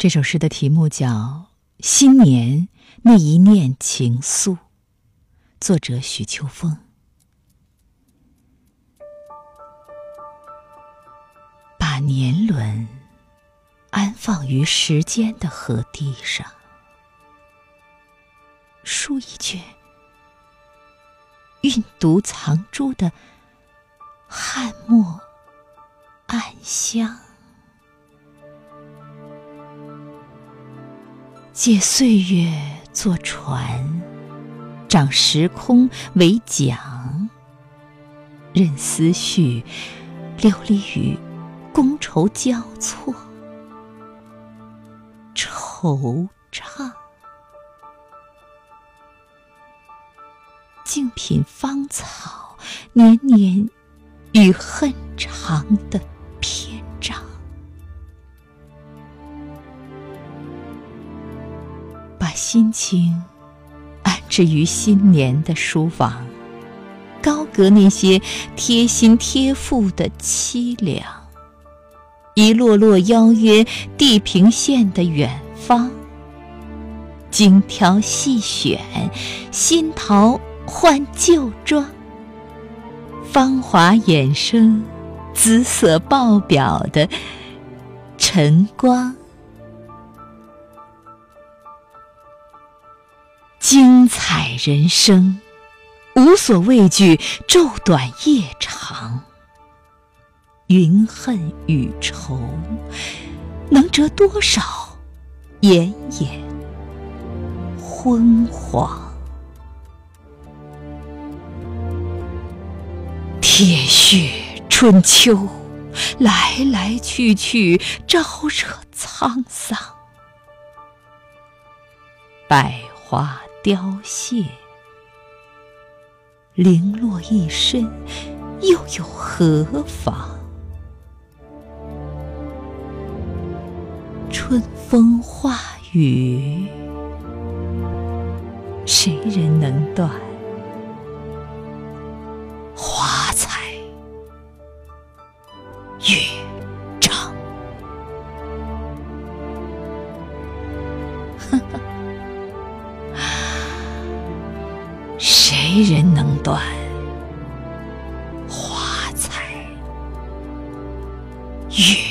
这首诗的题目叫《新年那一念情愫》，作者许秋风。把年轮安放于时间的河堤上，书一卷韵读藏珠的汉墨暗香。借岁月作船，掌时空为桨，任思绪流离于觥筹交错，惆怅，静品芳草年年与恨长的。心情安置于新年的书房，高阁那些贴心贴腹的凄凉，一落落邀约地平线的远方，精挑细选，新桃换旧装，芳华衍生姿色爆表的晨光。精彩人生，无所畏惧昼短夜长。云恨与愁，能折多少奄奄昏黄？铁血春秋，来来去去，招惹沧桑。百花。凋谢，零落一身，又有何妨？春风化雨，谁人能断？华彩月。谁人能断花彩月？